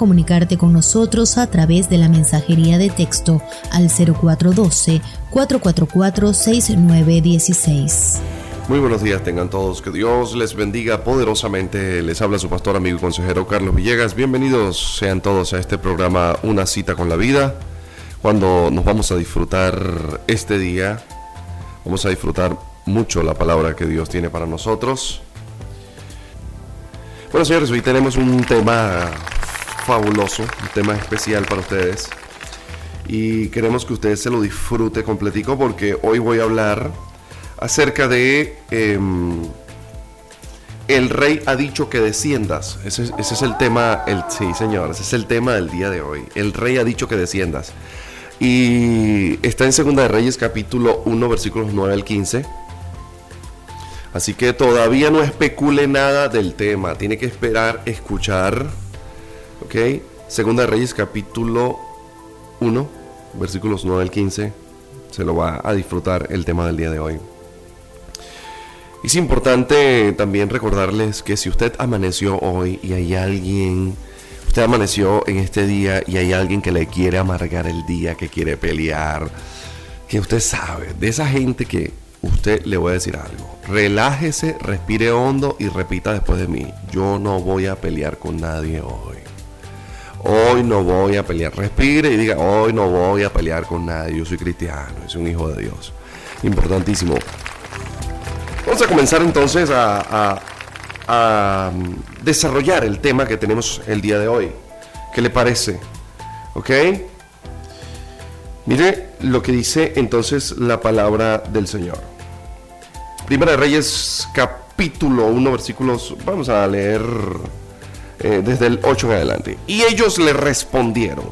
Comunicarte con nosotros a través de la mensajería de texto al 0412-444-6916. Muy buenos días tengan todos, que Dios les bendiga poderosamente. Les habla su pastor, amigo y consejero Carlos Villegas. Bienvenidos sean todos a este programa Una cita con la vida, cuando nos vamos a disfrutar este día, vamos a disfrutar mucho la palabra que Dios tiene para nosotros. Bueno, señores, hoy tenemos un tema fabuloso, un tema especial para ustedes. Y queremos que ustedes se lo disfrute completico porque hoy voy a hablar acerca de... Em, el rey ha dicho que desciendas. Ese, es el tema, el, sí señor, ese es el tema del día de hoy. El rey ha dicho que desciendas. Y está en Segunda de Reyes capítulo 1 versículos 9 al 15. Así que todavía no especule nada del tema, tiene que esperar escuchar. ¿Ok? Segunda Reyes capítulo 1, versículos 9 al 15. Se lo va a disfrutar el tema del día de hoy. Es importante también recordarles que si usted amaneció hoy y hay alguien, usted amaneció en este día y hay alguien que le quiere amargar el día, que quiere pelear, que usted sabe, de esa gente que usted le voy a decir algo. Relájese, respire hondo y repita después de mí. Yo no voy a pelear con nadie hoy. Hoy no voy a pelear. Respire y diga, hoy no voy a pelear con nadie. Yo soy cristiano, soy un hijo de Dios. Importantísimo. Vamos a comenzar entonces a, a mm, desarrollar el tema que tenemos el día de hoy. ¿Qué le parece? ¿Ok? Mire lo que dice entonces la palabra del Señor. Primera de Reyes capítulo 1 versículos, vamos a leer eh, desde el 8 en adelante. Y ellos le respondieron,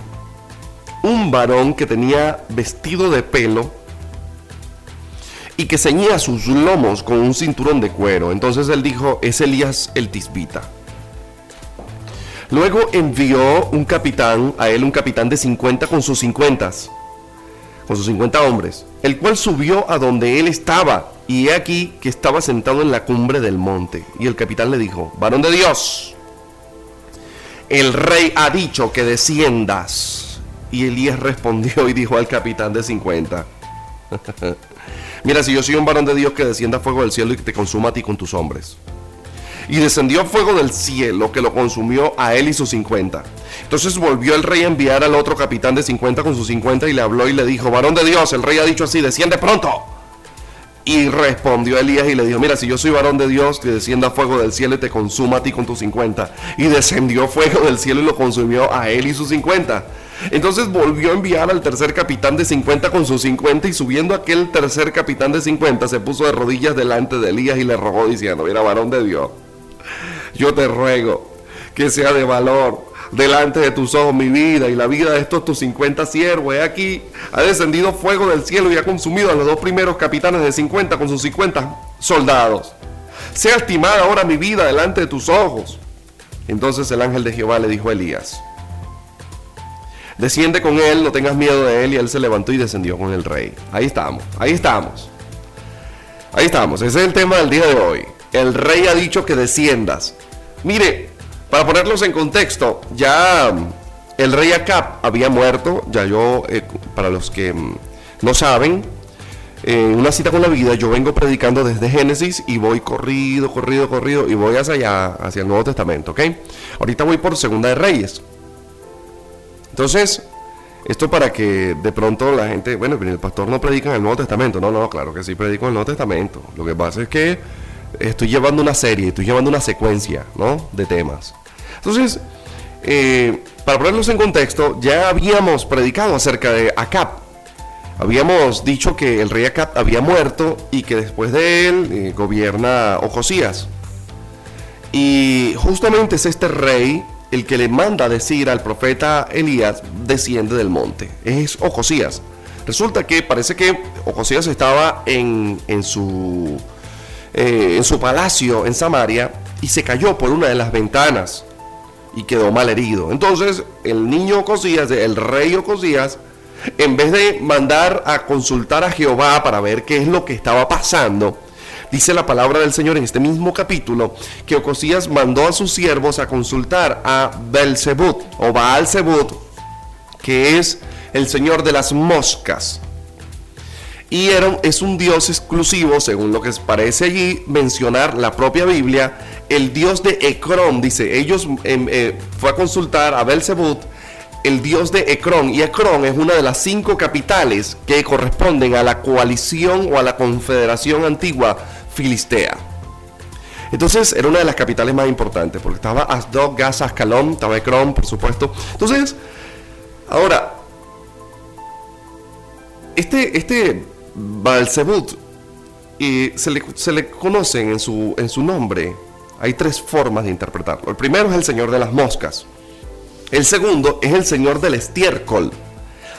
un varón que tenía vestido de pelo y que ceñía sus lomos con un cinturón de cuero. Entonces él dijo, es Elías el tisbita. Luego envió un capitán, a él un capitán de 50 con sus 50 con sus 50 hombres, el cual subió a donde él estaba, y he aquí que estaba sentado en la cumbre del monte. Y el capitán le dijo, varón de Dios, el rey ha dicho que desciendas. Y Elías respondió y dijo al capitán de 50, mira, si yo soy un varón de Dios que descienda fuego del cielo y que te consuma a ti con tus hombres. Y descendió fuego del cielo que lo consumió a él y sus 50. Entonces volvió el rey a enviar al otro capitán de 50 con sus 50 y le habló y le dijo, varón de Dios, el rey ha dicho así, desciende pronto. Y respondió Elías y le dijo, mira, si yo soy varón de Dios, que descienda fuego del cielo y te consuma a ti con tus 50. Y descendió fuego del cielo y lo consumió a él y sus 50. Entonces volvió a enviar al tercer capitán de 50 con sus 50 y subiendo aquel tercer capitán de 50 se puso de rodillas delante de Elías y le rogó diciendo, mira, varón de Dios, yo te ruego que sea de valor delante de tus ojos mi vida y la vida de estos tus 50 siervos. He aquí, ha descendido fuego del cielo y ha consumido a los dos primeros capitanes de 50 con sus 50 soldados. Sea estimada ahora mi vida delante de tus ojos. Entonces el ángel de Jehová le dijo a Elías, desciende con él, no tengas miedo de él. Y él se levantó y descendió con el rey. Ahí estamos, ahí estamos. Ahí estamos, ese es el tema del día de hoy. El rey ha dicho que desciendas. Mire, para ponerlos en contexto, ya mm, el rey Acab había muerto, ya yo, eh, para los que mm, no saben, en una cita con la vida, yo vengo predicando desde Génesis y voy corrido, corrido, corrido y voy hacia allá, hacia el Nuevo Testamento, ¿ok? Ahorita voy por Segunda de Reyes. Entonces, esto para que de pronto la gente, bueno, el pastor no predica en el Nuevo Testamento. No, no, claro que sí predico en el Nuevo Testamento. Lo que pasa es que estoy llevando una serie, estoy llevando una secuencia, ¿no? De temas. Entonces, eh, para ponerlos en contexto, ya habíamos predicado acerca de Acab. Habíamos dicho que el rey Acab había muerto y que después de él eh, gobierna Ojosías. Y justamente es este rey el que le manda decir al profeta Elías, desciende del monte. Es Ojosías. Resulta que parece que Ojosías estaba en, en su eh, en su palacio en Samaria y se cayó por una de las ventanas y quedó mal herido. Entonces el niño Ocosías, el rey Ocosías, en vez de mandar a consultar a Jehová para ver qué es lo que estaba pasando, Dice la palabra del Señor en este mismo capítulo que Ocosías mandó a sus siervos a consultar a Belzebut o Baal Zebut, que es el señor de las moscas. Y era, es un dios exclusivo, según lo que parece allí mencionar la propia Biblia, el dios de Ecrón. Dice, ellos em, eh, fue a consultar a Belzebut, el dios de Ecrón. Y Ecrón es una de las cinco capitales que corresponden a la coalición o a la confederación antigua filistea. Entonces era una de las capitales más importantes, porque estaba Asdod, Gaza, Ascalón, estaba Ecrón, por supuesto. Entonces, ahora, este, este Balzebut y se le, se le conocen en su, en su nombre. Hay tres formas de interpretarlo. El primero es el señor de las moscas. El segundo es el señor del estiércol.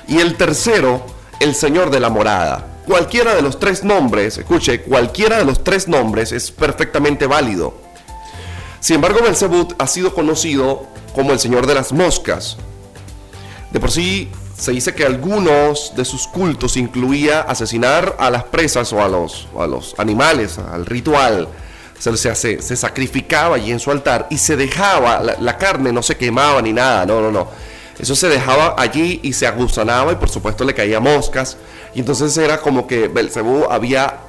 Y el tercero, el señor de la morada. Cualquiera de los tres nombres, escuche, cualquiera de los tres nombres es perfectamente válido. Sin embargo, Belzebut ha sido conocido como el señor de las moscas. De por sí, se dice que algunos de sus cultos incluía asesinar a las presas o a los, a los animales, al ritual. Se, se, se, sacrificaba allí en su altar y se dejaba, la, carne no se quemaba ni nada, no, no, no. Eso se dejaba allí y se aguzanaba y por supuesto le caía moscas. Y entonces era como que Belcebú había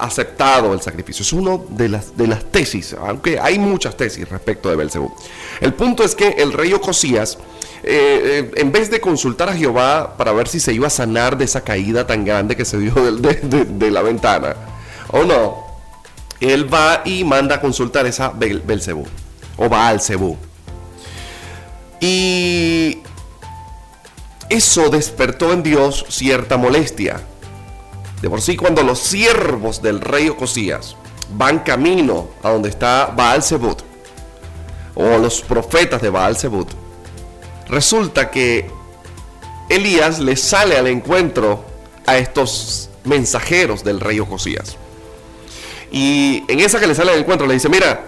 aceptado el sacrificio. Es una de las, de las tesis, aunque hay muchas tesis respecto de Belcebú. El punto es que el rey Ocosías eh, eh, en vez de consultar a Jehová para ver si se iba a sanar de esa caída tan grande que se dio de, la ventana, o no, él va y manda a consultar esa Bel o Baal Zebú. Y eso despertó en Dios cierta molestia. De por sí, cuando los siervos del rey Ocosías van camino a donde está Baal o los profetas de Baal resulta que Elías le sale al encuentro a estos mensajeros del rey Ocosías. Y en esa que le sale al encuentro le dice, mira,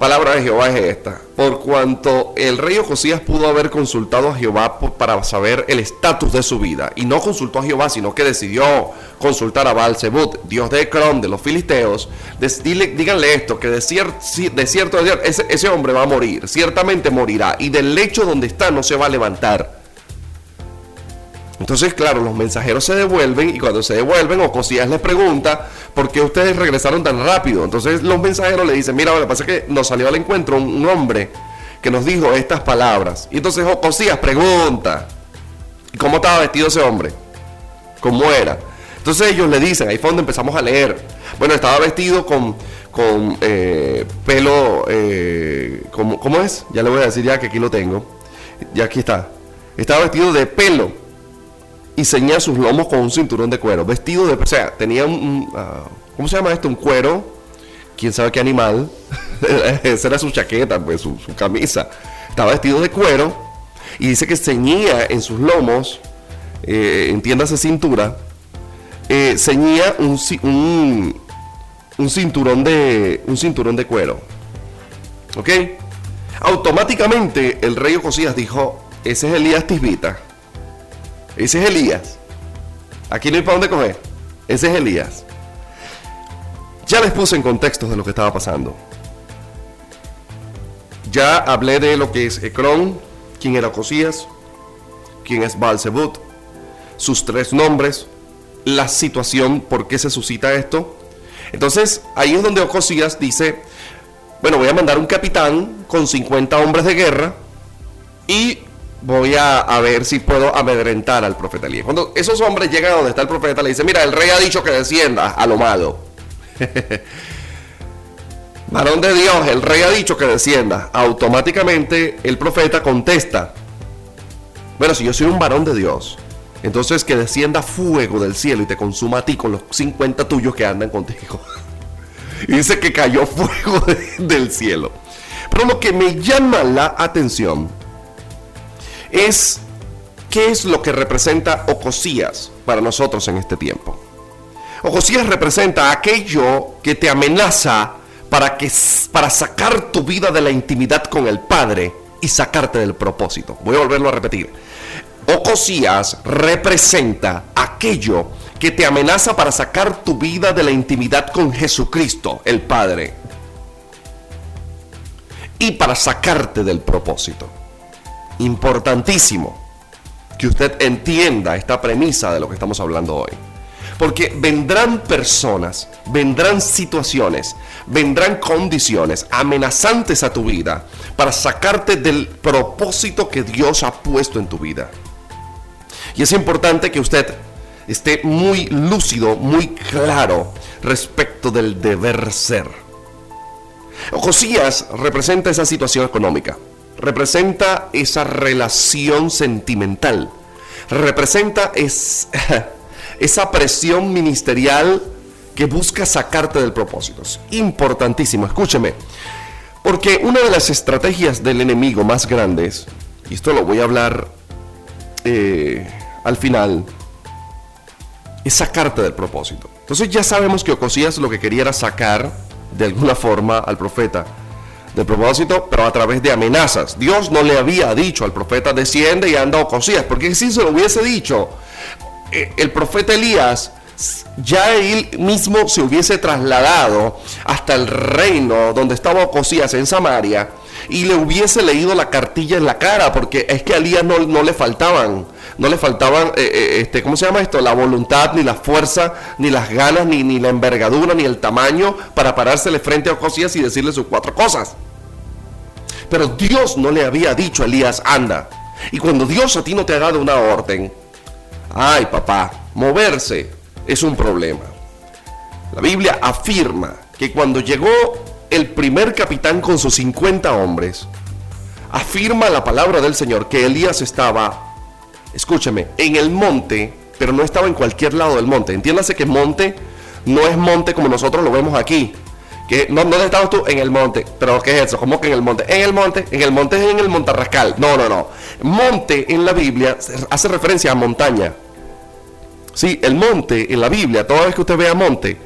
palabra de Jehová es esta. Por cuanto el rey Ocosías pudo haber consultado a Jehová para saber el estatus de su vida, y no consultó a Jehová, sino que decidió consultar a Baal Zebut, dios de Ecrón, de los filisteos, díganle esto, que de, de cierto ese, ese hombre va a morir, ciertamente morirá, y del lecho donde está no se va a levantar. Entonces, claro, los mensajeros se devuelven y cuando se devuelven, Ocosías les pregunta, ¿por qué ustedes regresaron tan rápido? Entonces los mensajeros le dicen, mira, lo que pasa es que nos salió al encuentro un, hombre que nos dijo estas palabras. Y entonces Ocosías pregunta, ¿cómo estaba vestido ese hombre? ¿Cómo era? Entonces ellos le dicen, ahí fue donde empezamos a leer. Bueno, estaba vestido con, con eh, pelo, eh, ¿cómo, ¿cómo es? Ya le voy a decir ya que aquí lo tengo. Ya aquí está. Estaba vestido de pelo y ceñía sus lomos con un cinturón de cuero, vestido de, o sea, tenía un, ah, ¿cómo se llama esto? Un cuero, quién sabe qué animal, esa era su chaqueta, pues su, camisa, estaba vestido de cuero y dice que ceñía en sus lomos, eh, entiéndase cintura, eh, ceñía un, un, un, cinturón de, un cinturón de cuero, ¿ok? Automáticamente el rey Ocosías dijo, ese es Elías Tisbita ese es Elías. Aquí no hay para dónde coger. Ese es Elías. Ya les puse en contexto de lo que estaba pasando. Ya hablé de lo que es Ecrón, quién era Cosías, quién es Balzebut, sus tres nombres, la situación, por qué se suscita esto. Entonces, ahí es donde Ocosías dice, bueno, voy a mandar un capitán con 50 hombres de guerra y voy a, ver si puedo amedrentar al profeta Elías. Cuando esos hombres llegan a donde está el profeta, le dicen, mira, el rey ha dicho que descienda a lo malo. Varón de Dios, el rey ha dicho que descienda. Automáticamente el profeta contesta, bueno, si yo soy un varón de Dios, entonces que descienda fuego del cielo y te consuma a ti con los 50 tuyos que andan contigo. y dice que cayó fuego del cielo. Pero lo que me llama la atención es qué es lo que representa Ocosías para nosotros en este tiempo. Ocosías representa aquello que te amenaza para, que, para sacar tu vida de la intimidad con el Padre y sacarte del propósito. Voy a volverlo a repetir. Ocosías representa aquello que te amenaza para sacar tu vida de la intimidad con Jesucristo, el Padre, y para sacarte del propósito. Importantísimo que usted entienda esta premisa de lo que estamos hablando hoy. Porque vendrán personas, vendrán situaciones, vendrán condiciones amenazantes a tu vida para sacarte del propósito que Dios ha puesto en tu vida. Y es importante que usted esté muy lúcido, muy claro respecto del deber ser. Josías representa esa situación económica, representa esa relación sentimental, representa esa presión ministerial que busca sacarte del propósito. Es importantísimo, escúcheme, porque una de las estrategias del enemigo más grandes, y esto lo voy a hablar eh, al final, es sacarte del propósito. Entonces ya sabemos que Ocosías lo que quería era sacar de alguna forma al profeta del propósito, pero a través de amenazas. Dios no le había dicho al profeta desciende y anda Ocosías, porque si se lo hubiese dicho, eh, el profeta Elías ya él mismo se hubiese trasladado hasta el reino donde estaba Ocosías en Samaria y le hubiese leído la cartilla en la cara, porque es que a Elías no, no le faltaban no le faltaban, eh, eh, este, ¿cómo se llama esto? La voluntad, ni la fuerza, ni las ganas, ni, ni la envergadura, ni el tamaño para parársele frente a Josías y decirle sus cuatro cosas. Pero Dios no le había dicho a Elías, anda. Y cuando Dios a ti no te ha dado una orden, ay papá, moverse es un problema. La Biblia afirma que cuando llegó el primer capitán con sus 50 hombres, afirma la palabra del Señor que Elías estaba escúcheme, en el monte, pero no estaba en cualquier lado del monte. Entiéndase que monte no es monte como nosotros lo vemos aquí. Que, no, ¿Dónde estabas tú? En el monte. ¿Pero qué es eso? ¿Cómo que en el monte? En el monte, en el monte es en el montarrascal. No, no, no. Monte en la Biblia hace referencia a montaña. Sí, el monte en la Biblia, toda vez que usted vea monte,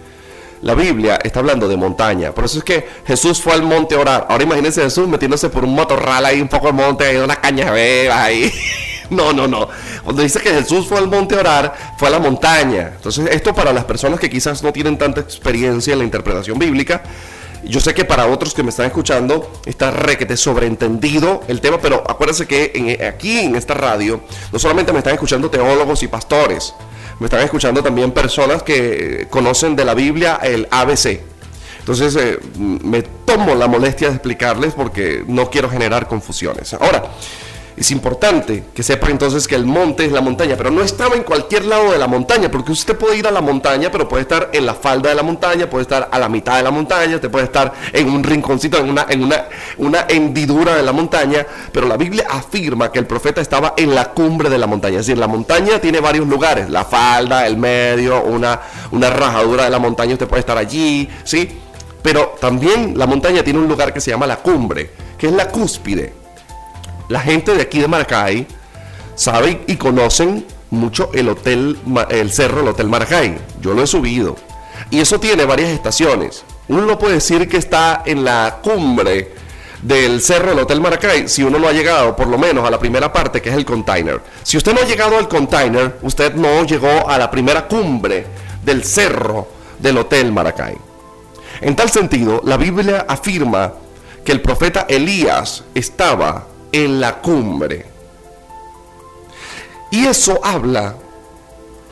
la Biblia está hablando de montaña. Por eso es que Jesús fue al monte a orar. Ahora imagínense Jesús metiéndose por un motorral ahí, un poco de monte, ahí, una caña ahí. No, no, no. Cuando dice que Jesús fue al monte a orar, fue a la montaña. Entonces, esto para las personas que quizás no tienen tanta experiencia en la interpretación bíblica, yo sé que para otros que me están escuchando está requete sobreentendido el tema, pero acuérdense que aquí en esta radio no solamente me están escuchando teólogos y pastores, me están escuchando también personas que conocen de la Biblia el ABC. Entonces eh, me tomo la molestia de explicarles porque no quiero generar confusiones. Ahora, es importante que sepa entonces que el monte es la montaña, pero no estaba en cualquier lado de la montaña, porque usted puede ir a la montaña, pero puede estar en la falda de la montaña, puede estar a la mitad de la montaña, usted puede estar en un rinconcito, en una, en una, una hendidura de la montaña, pero la Biblia afirma que el profeta estaba en la cumbre de la montaña, es decir, la montaña tiene varios lugares, la falda, el medio, una, una rajadura de la montaña, usted puede estar allí, ¿sí? Pero también la montaña tiene un lugar que se llama la cumbre, que es la cúspide la gente de aquí de Maracay sabe y conocen mucho el hotel, el cerro, el Hotel Maracay. Yo lo he subido. Y eso tiene varias estaciones. Uno no puede decir que está en la cumbre del cerro del Hotel Maracay si uno no ha llegado por lo menos a la primera parte que es el container. Si usted no ha llegado al container, usted no llegó a la primera cumbre del cerro del Hotel Maracay. En tal sentido, la Biblia afirma que el profeta Elías estaba en la cumbre. Y eso habla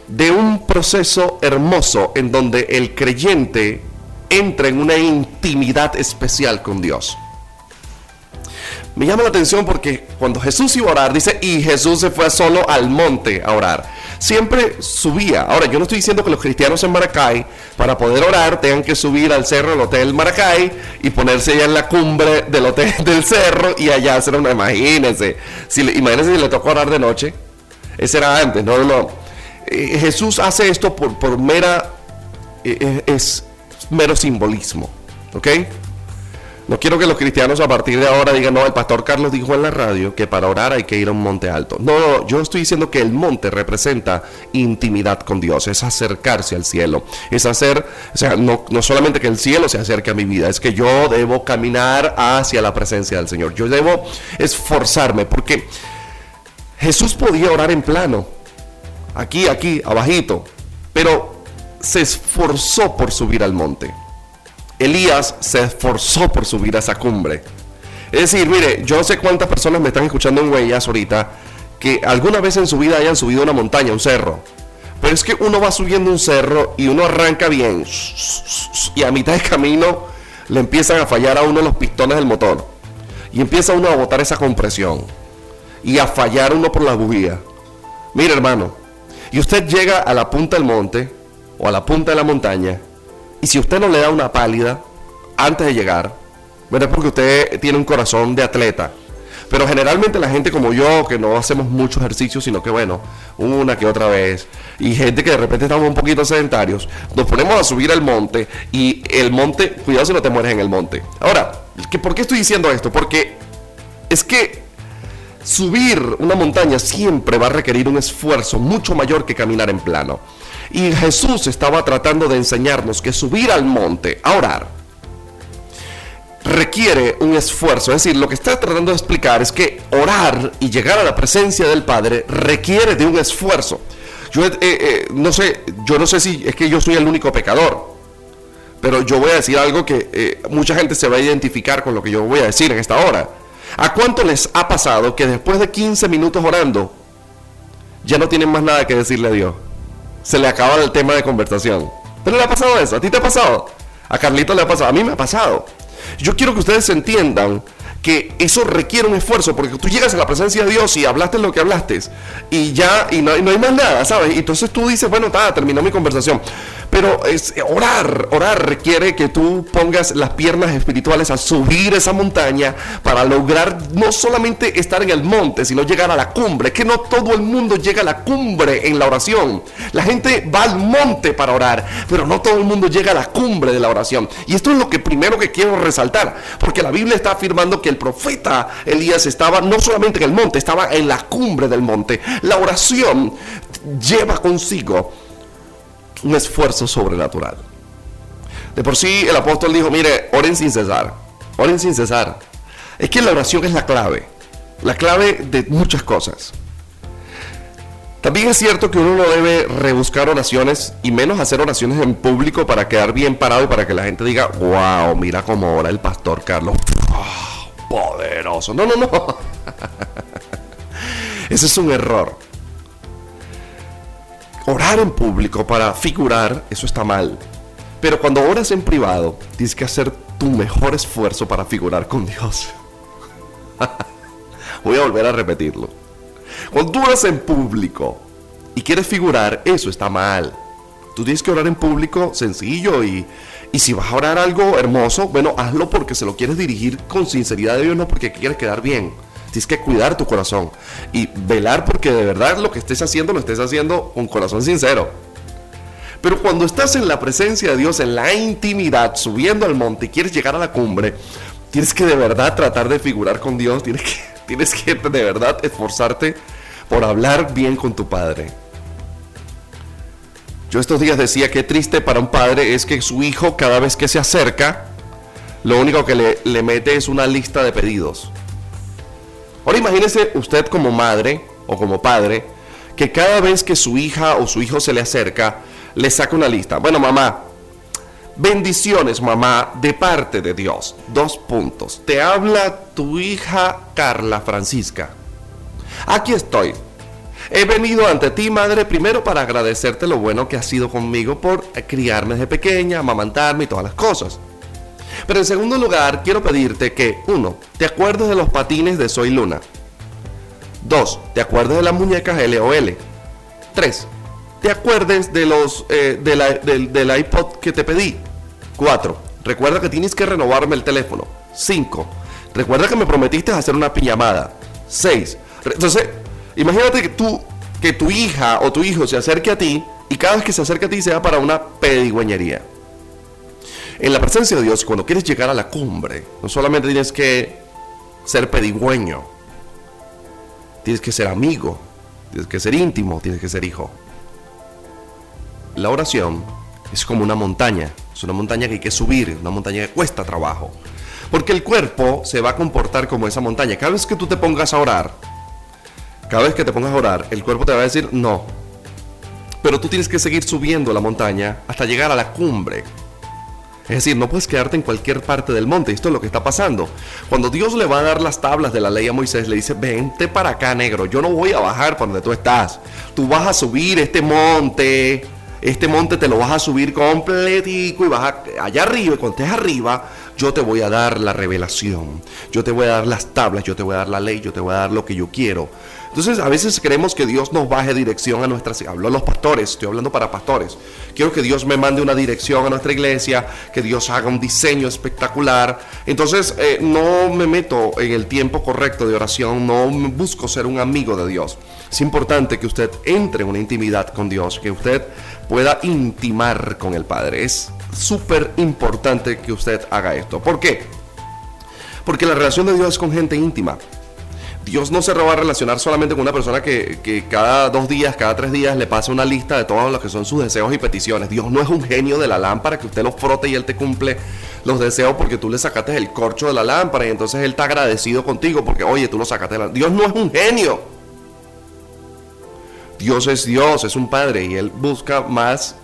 de un proceso hermoso en donde el creyente entra en una intimidad especial con Dios. Me llama la atención porque cuando Jesús iba a orar, dice, y Jesús se fue solo al monte a orar siempre subía. Ahora, yo no estoy diciendo que los cristianos en Maracay, para poder orar, tengan que subir al cerro del Hotel Maracay y ponerse ya en la cumbre del hotel del cerro y allá hacer una. Imagínense, imagínense si le tocó orar de noche. Ese era antes, no, no. Eh, Jesús hace esto por, por mera. Eh, eh, es mero simbolismo. ¿Ok? No quiero que los cristianos a partir de ahora digan, no, el pastor Carlos dijo en la radio que para orar hay que ir a un monte alto. No, no, yo estoy diciendo que el monte representa intimidad con Dios, es acercarse al cielo, es hacer, o sea, no, no solamente que el cielo se acerque a mi vida, es que yo debo caminar hacia la presencia del Señor, yo debo esforzarme, porque Jesús podía orar en plano, aquí, aquí, abajito, pero se esforzó por subir al monte. Elías se esforzó por subir a esa cumbre. Es decir, mire, yo no sé cuántas personas me están escuchando en Huellas ahorita que alguna vez en su vida hayan subido una montaña, un cerro. Pero es que uno va subiendo un cerro y uno arranca bien. Y a mitad de camino le empiezan a fallar a uno los pistones del motor. Y empieza uno a botar esa compresión. Y a fallar uno por la bujía. Mire hermano, y usted llega a la punta del monte o a la punta de la montaña. Y si usted no le da una pálida antes de llegar, bueno, es porque usted tiene un corazón de atleta pero generalmente la gente como yo, que no hacemos mucho ejercicio, sino que bueno, una que otra vez, y gente que de repente estamos un poquito sedentarios, nos ponemos a subir al monte y el monte, cuidado si no te mueres en el monte. Ahora, ¿por qué estoy diciendo esto? Porque es que subir una montaña siempre va a requerir un esfuerzo mucho mayor que caminar en plano. Y Jesús estaba tratando de enseñarnos que subir al monte a orar requiere un esfuerzo. Es decir, lo que está tratando de explicar es que orar y llegar a la presencia del Padre requiere de un esfuerzo. Yo eh, eh, no sé, yo no sé si es que yo soy el único pecador, pero yo voy a decir algo que eh, mucha gente se va a identificar con lo que yo voy a decir en esta hora. ¿A cuánto les ha pasado que después de 15 minutos orando ya no tienen más nada que decirle a Dios? Se le acaba el tema de conversación. ¿Pero le ha pasado eso? ¿A ti te ha pasado? A Carlito le ha pasado. A mí me ha pasado. Yo quiero que ustedes entiendan que eso requiere un esfuerzo, porque tú llegas a la presencia de Dios y hablaste lo que hablaste, y ya, y no, no hay más nada, ¿sabes? Y entonces tú dices, bueno, está, terminó mi conversación. Pero es, orar, orar requiere que tú pongas las piernas espirituales a subir esa montaña para lograr no solamente estar en el monte, sino llegar a la cumbre. Que no todo el mundo llega a la cumbre en la oración. La gente va al monte para orar, pero no todo el mundo llega a la cumbre de la oración. Y esto es lo que primero que quiero resaltar, porque la Biblia está afirmando que el profeta Elías estaba no solamente en el monte, estaba en la cumbre del monte. La oración lleva consigo un esfuerzo sobrenatural. De por sí el apóstol dijo, mire, oren sin cesar, oren sin cesar. Es que la oración es la clave, la clave de muchas cosas. También es cierto que uno no debe rebuscar oraciones y menos hacer oraciones en público para quedar bien parado para que la gente diga, wow, mira cómo ora el pastor Carlos. Poderoso. No, no, no. Ese es un error. Orar en público para figurar, eso está mal. Pero cuando oras en privado, tienes que hacer tu mejor esfuerzo para figurar con Dios. Voy a volver a repetirlo. Cuando tú oras en público y quieres figurar, eso está mal. Tú tienes que orar en público sencillo y, y si vas a orar algo hermoso, bueno, hazlo porque se lo quieres dirigir con sinceridad de Dios, no porque quieres quedar bien. Tienes que cuidar tu corazón y velar porque de verdad lo que estés haciendo lo estés haciendo con corazón sincero. Pero cuando estás en la presencia de Dios, en la intimidad, subiendo al monte y quieres llegar a la cumbre, tienes que de verdad tratar de figurar con Dios, tienes que, tienes que de verdad esforzarte por hablar bien con tu Padre. Yo estos días decía que triste para un padre es que su hijo cada vez que se acerca, lo único que le, le mete es una lista de pedidos. Ahora imagínese usted como madre o como padre que cada vez que su hija o su hijo se le acerca, le saca una lista. Bueno, mamá, bendiciones, mamá, de parte de Dios. Dos puntos. Te habla tu hija Carla Francisca. Aquí estoy. He venido ante ti, madre, primero para agradecerte lo bueno que has sido conmigo por criarme desde pequeña, amamantarme y todas las cosas. Pero en segundo lugar, quiero pedirte que, uno, te acuerdes de los patines de Soy Luna. Dos, te acuerdes de las muñecas LOL. Tres, te acuerdes de los eh, del, iPod que te pedí. Cuatro, recuerda que tienes que renovarme el teléfono. Cinco, recuerda que me prometiste hacer una pijamada. Seis, entonces, imagínate que tú, que tu hija o tu hijo se acerque a ti y cada vez que se acerque a ti sea para una pedigüeñería en la presencia de Dios, cuando quieres llegar a la cumbre, no solamente tienes que ser pedigüeño, tienes que ser amigo, tienes que ser íntimo, tienes que ser hijo. La oración es como una montaña, es una montaña que hay que subir, una montaña que cuesta trabajo. Porque el cuerpo se va a comportar como esa montaña. Cada vez que tú te pongas a orar, cada vez que te pongas a orar, el cuerpo te va a decir, no, pero tú tienes que seguir subiendo la montaña hasta llegar a la cumbre. Es decir, no puedes quedarte en cualquier parte del monte. Esto es lo que está pasando. Cuando Dios le va a dar las tablas de la ley a Moisés, le dice, vente para acá, negro. Yo no voy a bajar para donde tú estás. Tú vas a subir este monte. Este monte te lo vas a subir completico y vas a, allá arriba. Y cuando estés arriba, yo te voy a dar la revelación. Yo te voy a dar las tablas. Yo te voy a dar la ley. Yo te voy a dar lo que yo quiero. Entonces a veces queremos que Dios nos baje dirección a nuestras... Hablo a los pastores, estoy hablando para pastores. Quiero que Dios me mande una dirección a nuestra iglesia, que Dios haga un diseño espectacular. Entonces eh, no me meto en el tiempo correcto de oración, no busco ser un amigo de Dios. Es importante que usted entre en una intimidad con Dios, que usted pueda intimar con el Padre. Es súper importante que usted haga esto. ¿Por qué? Porque la relación de Dios es con gente íntima. Dios no se va a relacionar solamente con una persona que, cada dos días, cada tres días le pase una lista de todos los que son sus deseos y peticiones. Dios no es un genio de la lámpara que usted lo frote y Él te cumple los deseos porque tú le sacaste el corcho de la lámpara y entonces Él está agradecido contigo porque, oye, tú lo sacaste de la Dios no es un genio. Dios es Dios, es un Padre y Él busca más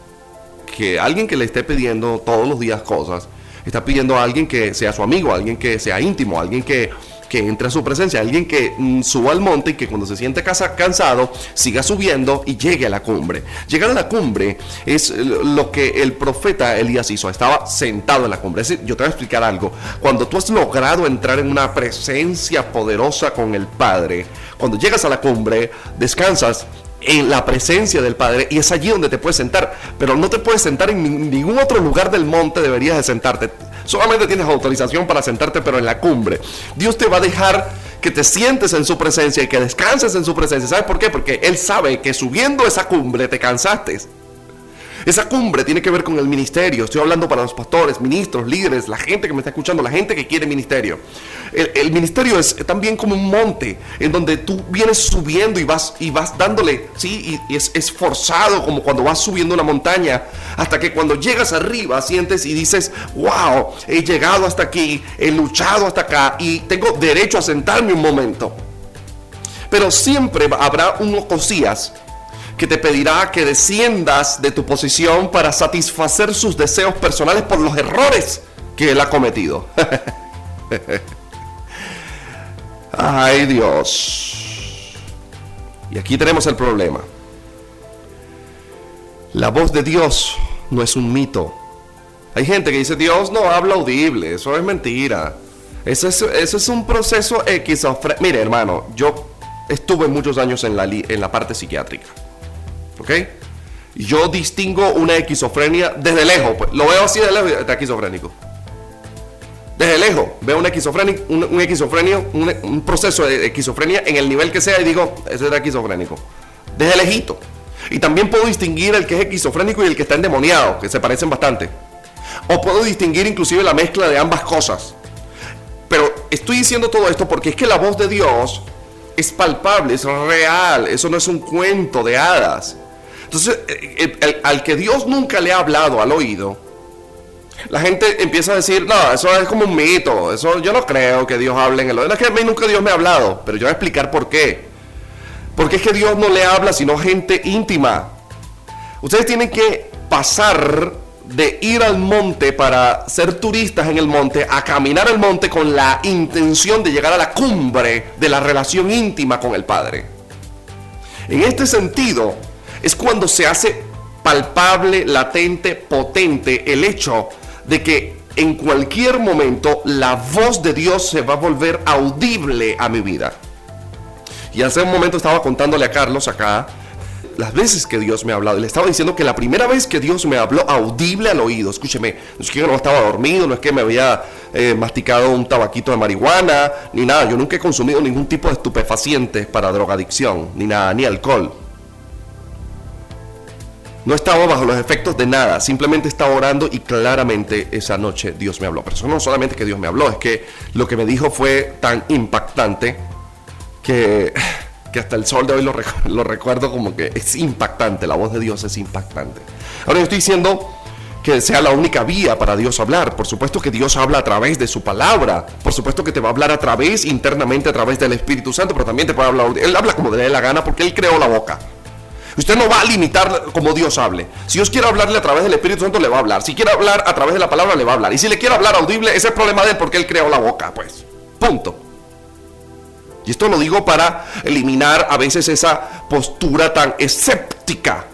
que alguien que le esté pidiendo todos los días cosas. Está pidiendo a alguien que sea su amigo, alguien que sea íntimo, alguien que que entre a su presencia, alguien que mm, suba al monte y que cuando se siente cansado siga subiendo y llegue a la cumbre. Llegar a la cumbre es lo que el profeta Elías hizo, estaba sentado en la cumbre. Es decir, yo te voy a explicar algo. Cuando tú has logrado entrar en una presencia poderosa con el Padre, cuando llegas a la cumbre, descansas en la presencia del Padre y es allí donde te puedes sentar, pero no te puedes sentar en ningún otro lugar del monte, deberías de sentarte Solamente tienes autorización para sentarte, pero en la cumbre. Dios te va a dejar que te sientes en su presencia y que descanses en su presencia. ¿Sabes por qué? Porque Él sabe que subiendo esa cumbre te cansaste. Esa cumbre tiene que ver con el ministerio. Estoy hablando para los pastores, ministros, líderes, la gente que me está escuchando, la gente que quiere ministerio. El, ministerio es también como un monte en donde tú vienes subiendo y vas, y vas dándole, ¿sí? Y, es, es forzado como cuando vas subiendo una montaña hasta que cuando llegas arriba sientes y dices, wow, he llegado hasta aquí, he luchado hasta acá y tengo derecho a sentarme un momento. Pero siempre habrá unos cosías que te pedirá que desciendas de tu posición para satisfacer sus deseos personales por los errores que él ha cometido. Ay Dios. Y aquí tenemos el problema. La voz de Dios no es un mito. Hay gente que dice, Dios no habla audible, eso es mentira. Eso es, un proceso X. Mire, hermano, yo estuve muchos años en la parte psiquiátrica. Yo distingo una esquizofrenia desde lejos. Pues, lo veo así de lejos, está esquizofrénico. Desde lejos veo una un, un, un, proceso de esquizofrenia en el nivel que sea y digo, ese es esquizofrénico. Desde lejito. Y también puedo distinguir el que es esquizofrénico y el que está endemoniado, que se parecen bastante. O puedo distinguir inclusive la mezcla de ambas cosas. Pero estoy diciendo todo esto porque es que la voz de Dios es palpable, es real, eso no es un cuento de hadas. Entonces, eh, al que Dios nunca le ha hablado al oído, la gente empieza a decir, no, eso es como un mito, eso yo no creo que Dios hable en el oído. No es que a mí nunca Dios me ha hablado, pero yo voy a explicar por qué. Porque es que Dios no le habla sino gente íntima. Ustedes tienen que pasar de ir al monte para ser turistas en el monte a caminar el monte con la intención de llegar a la cumbre de la relación íntima con el Padre. En este sentido, es cuando se hace palpable, latente, potente el hecho de que en cualquier momento la voz de Dios se va a volver audible a mi vida. Y hace un momento estaba contándole a Carlos acá las veces que Dios me ha hablado. Y le estaba diciendo que la primera vez que Dios me habló audible al oído, escúcheme, no es que yo no estaba dormido, no es que me había eh, masticado un tabaquito de marihuana, ni nada. Yo nunca he consumido ningún tipo de estupefacientes para drogadicción, ni nada, ni alcohol. No estaba bajo los efectos de nada, simplemente estaba orando y claramente esa noche Dios me habló. Pero eso no solamente que Dios me habló, es que lo que me dijo fue tan impactante que, que hasta el sol de hoy lo, lo recuerdo como que es impactante, la voz de Dios es impactante. Ahora yo estoy diciendo que sea la única vía para Dios hablar. Por supuesto que Dios habla a través de su palabra. Por supuesto que te va a hablar a través, internamente a través del Espíritu Santo, pero también te puede hablar. Él habla como le dé la gana porque Él creó la boca. Usted no va a limitar como Dios hable. Si Dios quiere hablarle a través del Espíritu Santo, le va a hablar. Si quiere hablar a través de la palabra, le va a hablar. Y si le quiere hablar audible, ese es el problema de él porque él creó la boca, pues. Punto. Y esto lo digo para eliminar a veces esa postura tan escéptica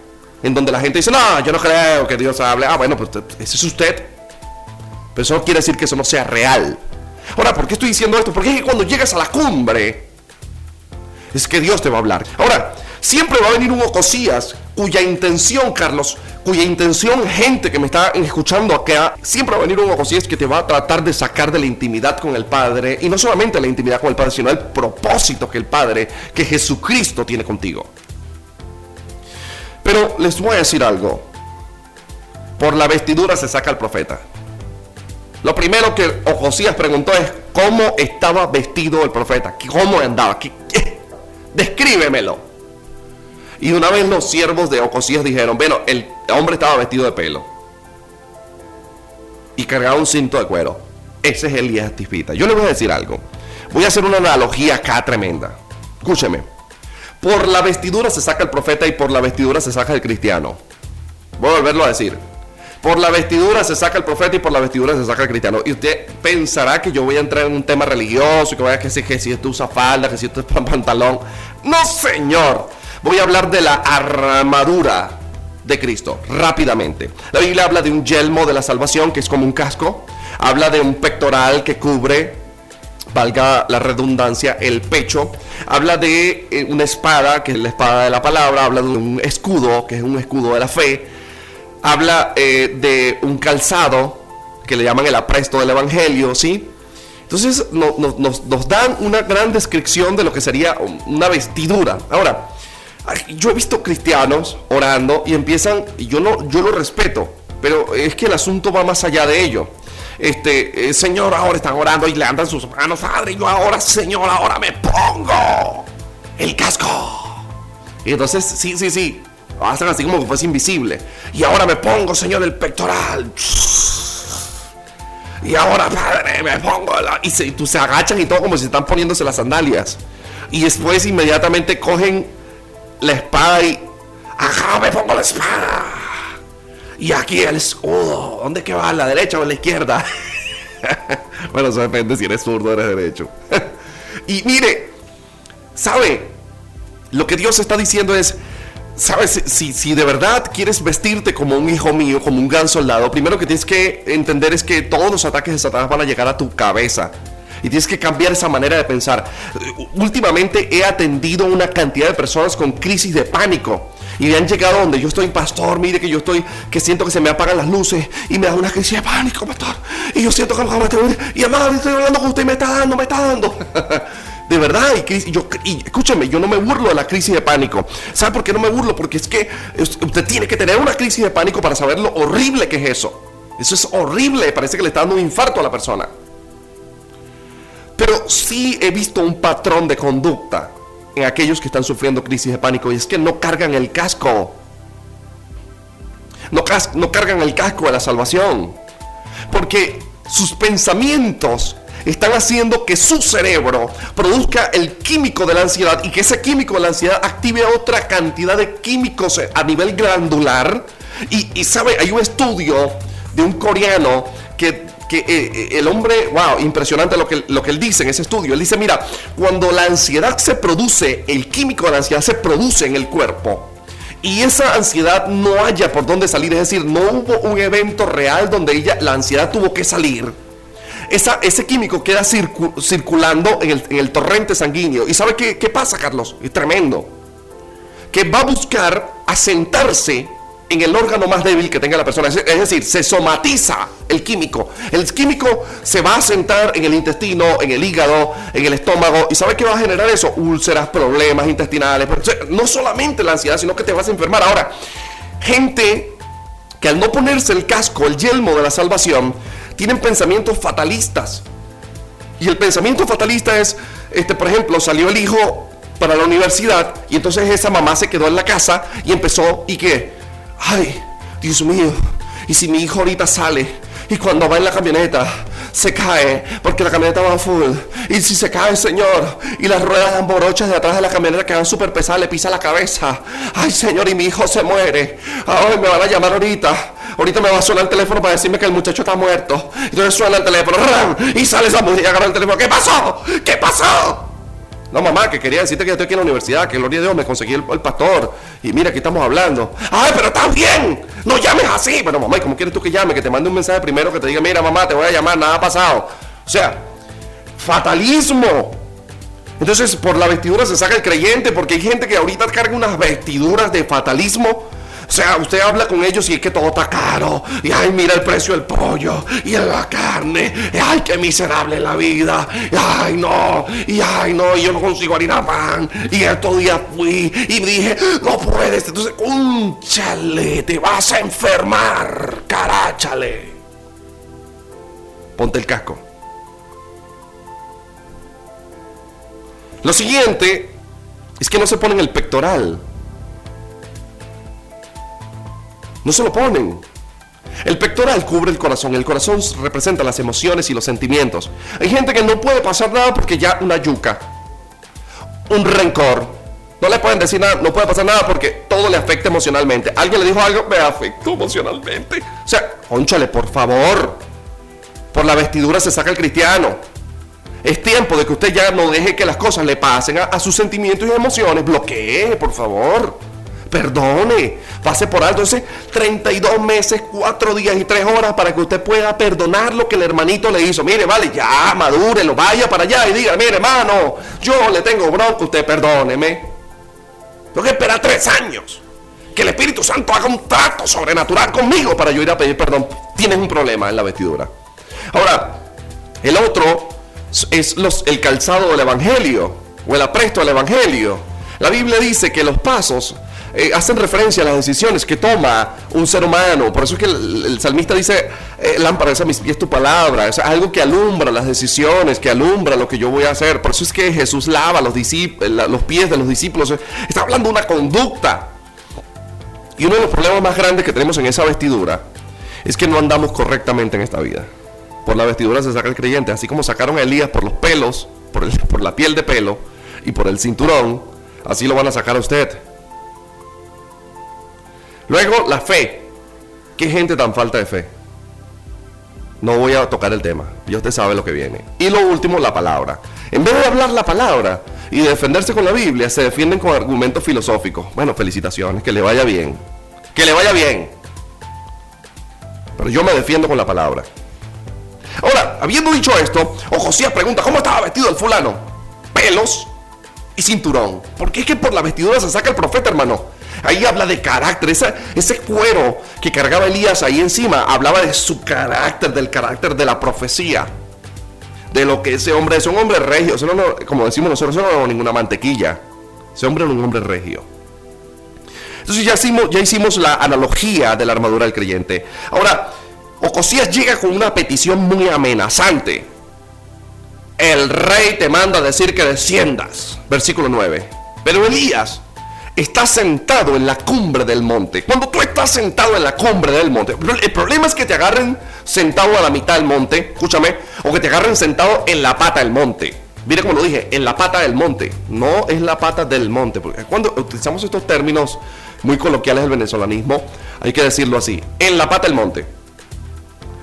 en donde la gente dice, no, yo no creo que Dios hable. Ah, bueno, pues ese es usted. Pero eso no quiere decir que eso no sea real. Ahora, ¿por qué estoy diciendo esto? Porque es que cuando llegas a la cumbre, es que Dios te va a hablar. Ahora, siempre va a venir un Ocosías cuya intención, Carlos, cuya intención, gente que me está escuchando acá, siempre va a venir un Ocosías que te va a tratar de sacar de la intimidad con el Padre, y no solamente la intimidad con el Padre, sino el propósito que el Padre, que Jesucristo tiene contigo. Pero les voy a decir algo. Por la vestidura se saca el profeta. Lo primero que Ocosías preguntó es cómo estaba vestido el profeta, cómo andaba, descríbemelo. Y una vez los siervos de Ocosías dijeron, bueno, el hombre estaba vestido de pelo y cargaba un cinto de cuero. Ese es Elías Tifita. Yo le voy a decir algo. Voy a hacer una analogía acá tremenda. Escúcheme. Por la vestidura se saca el profeta y por la vestidura se saca el cristiano. Voy a volverlo a decir. Por la vestidura se saca el profeta y por la vestidura se saca el cristiano. Y usted pensará que yo voy a entrar en un tema religioso y que vaya a decir que si tú usas falda, que si tú usas pantalón. No, señor. Voy a hablar de la armadura de Cristo rápidamente. La Biblia habla de un yelmo de la salvación que es como un casco. Habla de un pectoral que cubre valga la redundancia, el pecho. Habla de eh, una espada, que es la espada de la palabra. Habla de un escudo, que es un escudo de la fe habla eh, de un calzado que le llaman el apresto del Evangelio, ¿sí? Entonces nos, dan una gran descripción de lo que sería una vestidura. Ahora, yo he visto cristianos orando y empiezan, y yo, no, yo lo respeto, pero es que el asunto va más allá de ello. Este, eh, Señor, ahora están orando y le andan sus manos, Padre, yo ahora, Señor, ahora me pongo el casco. Y entonces, sí, sí, sí, hacen así como que fuese invisible. Y ahora me pongo, Señor, el pectoral. Y ahora, Padre, me pongo. Y se, tú se agachan y todo como si están poniéndose las sandalias. Y después inmediatamente cogen la espada y. Ajá, me pongo la espada. Y aquí el escudo. ¿Dónde que va? ¿A la derecha o a la izquierda? bueno, eso depende si eres zurdo o eres derecho. y mire, ¿sabe? Lo que Dios está diciendo es Sabes, si, si de verdad quieres vestirte como un hijo mío, como un gran soldado, primero que tienes que entender es que todos los ataques de Satanás van a llegar a tu cabeza. Y tienes que cambiar esa manera de pensar. Últimamente he atendido una cantidad de personas con crisis de pánico. Y me han llegado donde yo estoy, pastor, mire que yo estoy, que siento que se me apagan las luces y me da una crisis de pánico, pastor. Y yo siento que me y amado, estoy hablando con usted y me está dando, me está dando. De verdad, y, yo, y escúchame, yo no me burlo de la crisis de pánico. ¿Sabe por qué no me burlo? Porque es que usted tiene que tener una crisis de pánico para saber lo horrible que es eso. Eso es horrible, parece que le está dando un infarto a la persona. Pero sí he visto un patrón de conducta en aquellos que están sufriendo crisis de pánico y es que no cargan el casco. No, cargan el casco de la salvación. Porque sus pensamientos están haciendo que su cerebro produzca el químico de la ansiedad y que ese químico de la ansiedad active otra cantidad de químicos a nivel glandular. Y, sabe, hay un estudio de un coreano que que eh, eh, el hombre, wow, impresionante lo que, lo que él dice en ese estudio. Él dice, mira, cuando la ansiedad se produce, el químico de la ansiedad se produce en el cuerpo. Y esa ansiedad no haya por dónde salir, es decir, no hubo un evento real donde ella, la ansiedad tuvo que salir ese químico queda circulando en el, torrente sanguíneo. ¿Y sabe qué, qué pasa, Carlos? Es tremendo. Que va a buscar asentarse en el órgano más débil que tenga la persona. Es decir, se somatiza el químico. El químico se va a sentar en el intestino, en el hígado, en el estómago. ¿Y sabe qué va a generar eso? Úlceras, problemas intestinales. No solamente la ansiedad, sino que te vas a enfermar. Ahora, gente que al no ponerse el casco, el yelmo de la salvación, tienen pensamientos fatalistas. Y el pensamiento fatalista es, este, por ejemplo, salió el hijo para la universidad y entonces esa mamá se quedó en la casa y empezó y que, ay, Dios mío, y si mi hijo ahorita sale y cuando va en la camioneta se cae porque la camioneta va full Y si se cae, Señor, y las ruedas dan borochas de atrás de la camioneta quedan súper pesadas, le pisa la cabeza. Ay, Señor, y mi hijo se muere. Ay, me van a llamar ahorita. Ahorita me va a sonar el teléfono para decirme que el muchacho está muerto. Entonces suena el teléfono, y sale esa mujer y agarra el teléfono. ¿Qué pasó? ¿Qué pasó? No, mamá, que quería decirte que yo estoy aquí en la universidad, que gloria a Dios me conseguí el, pastor. Y mira, aquí estamos hablando. ¡Ay, pero está bien! No llames así. Bueno, mamá, ¿y cómo quieres tú que llame? Que te mande un mensaje primero que te diga, mira, mamá, te voy a llamar, nada ha pasado. O sea, fatalismo. Entonces, por la vestidura se saca el creyente, porque hay gente que ahorita carga unas vestiduras de fatalismo o sea, usted habla con ellos y es que todo está caro. Y ay, mira el precio del pollo y la carne. Y ay, qué miserable la vida. Y ay, no. Y ay, no. Yo no consigo harina pan. Y estos días fui y dije, no puedes. Entonces, chale, te vas a enfermar. Caráchale. Ponte el casco. Lo siguiente es que no se ponen el pectoral. No se lo ponen. El pectoral cubre el corazón. El corazón representa las emociones y los sentimientos. Hay gente que no puede pasar nada porque ya una yuca, un rencor. No le pueden decir nada, no puede pasar nada porque todo le afecta emocionalmente. Alguien le dijo algo, me afectó emocionalmente. O sea, conchale, por favor. Por la vestidura se saca el cristiano. Es tiempo de que usted ya no deje que las cosas le pasen a, a sus sentimientos y emociones. Bloquee, por favor perdone, pase por alto. Entonces, 32 meses, 4 días y 3 horas para que usted pueda perdonar lo que el hermanito le hizo. Mire, vale, ya, madúrelo, vaya para allá y diga, mire, hermano, yo le tengo bronca, usted perdóneme. Tengo que esperar 3 años. Que el Espíritu Santo haga un trato sobrenatural conmigo para yo ir a pedir perdón. Tienes un problema en la vestidura. Ahora, el otro es los, el calzado del Evangelio o el apresto del Evangelio. La Biblia dice que los pasos eh, hacen referencia a las decisiones que toma un ser humano. Por eso es que el, salmista dice, eh, lámpara es a mis pies tu palabra. Es algo que alumbra las decisiones, que alumbra lo que yo voy a hacer. Por eso es que Jesús lava los, pies de los discípulos. Está hablando de una conducta. Y uno de los problemas más grandes que tenemos en esa vestidura es que no andamos correctamente en esta vida. Por la vestidura se saca el creyente, así como sacaron a Elías por los pelos, por la piel de pelo y por el cinturón, así lo van a sacar a usted. Luego, la fe. ¿Qué gente tan falta de fe? No voy a tocar el tema. Ya usted sabe lo que viene. Y lo último, la palabra. En vez de hablar la palabra y defenderse con la Biblia, se defienden con argumentos filosóficos. Bueno, felicitaciones, que le vaya bien. Que le vaya bien. Pero yo me defiendo con la palabra. Ahora, habiendo dicho esto, o Josías pregunta, ¿cómo estaba vestido el fulano? Pelos y cinturón. Porque es que por la vestidura se saca el profeta, hermano. Ahí habla de carácter. ese cuero que cargaba Elías ahí encima hablaba de su carácter, del carácter de la profecía. De lo que ese hombre es un hombre regio. como decimos nosotros, no es ninguna mantequilla. Ese hombre es un hombre regio. Entonces ya hicimos, ya hicimos la analogía de la armadura del creyente. Ahora, Ocosías llega con una petición muy amenazante. El rey te manda a decir que desciendas. Versículo 9. Pero Elías Estás sentado en la cumbre del monte. Cuando tú estás sentado en la cumbre del monte, el problema es que te agarren sentado a la mitad del monte, escúchame, o que te agarren sentado en la pata del monte. Mire como lo dije, en la pata del monte, no es la pata del monte, porque cuando utilizamos estos términos muy coloquiales del venezolanismo, hay que decirlo así, en la pata del monte.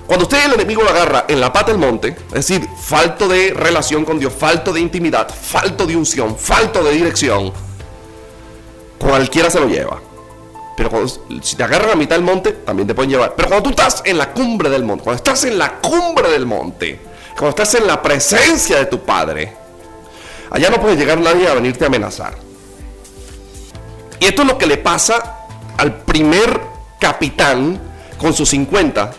Cuando usted el enemigo lo agarra en la pata del monte, es decir, falto de relación con Dios, falto de intimidad, falto de unción, falto de dirección, cualquiera se lo lleva. Pero si te agarran a mitad del monte, también te pueden llevar. Pero cuando tú estás en la cumbre del monte, cuando estás en la cumbre del monte, cuando estás en la presencia de tu Padre, allá no puede llegar nadie a venirte a amenazar. Y esto es lo que le pasa al primer capitán con sus 50,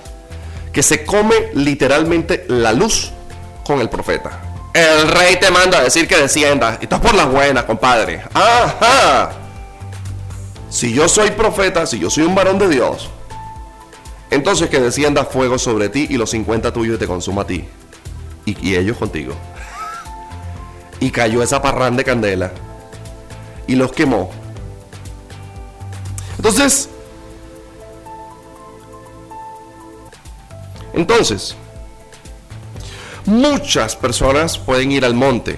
que se come literalmente la luz con el profeta. El rey te manda a decir que descienda. Y estás por la buena, compadre. Ajá si yo soy profeta, si yo soy un varón de Dios, entonces que descienda fuego sobre ti y los 50 tuyos te consuma a ti. Y, ellos contigo. Y cayó esa parrán de candela. Y los quemó. Entonces, entonces, Muchas personas pueden ir al monte,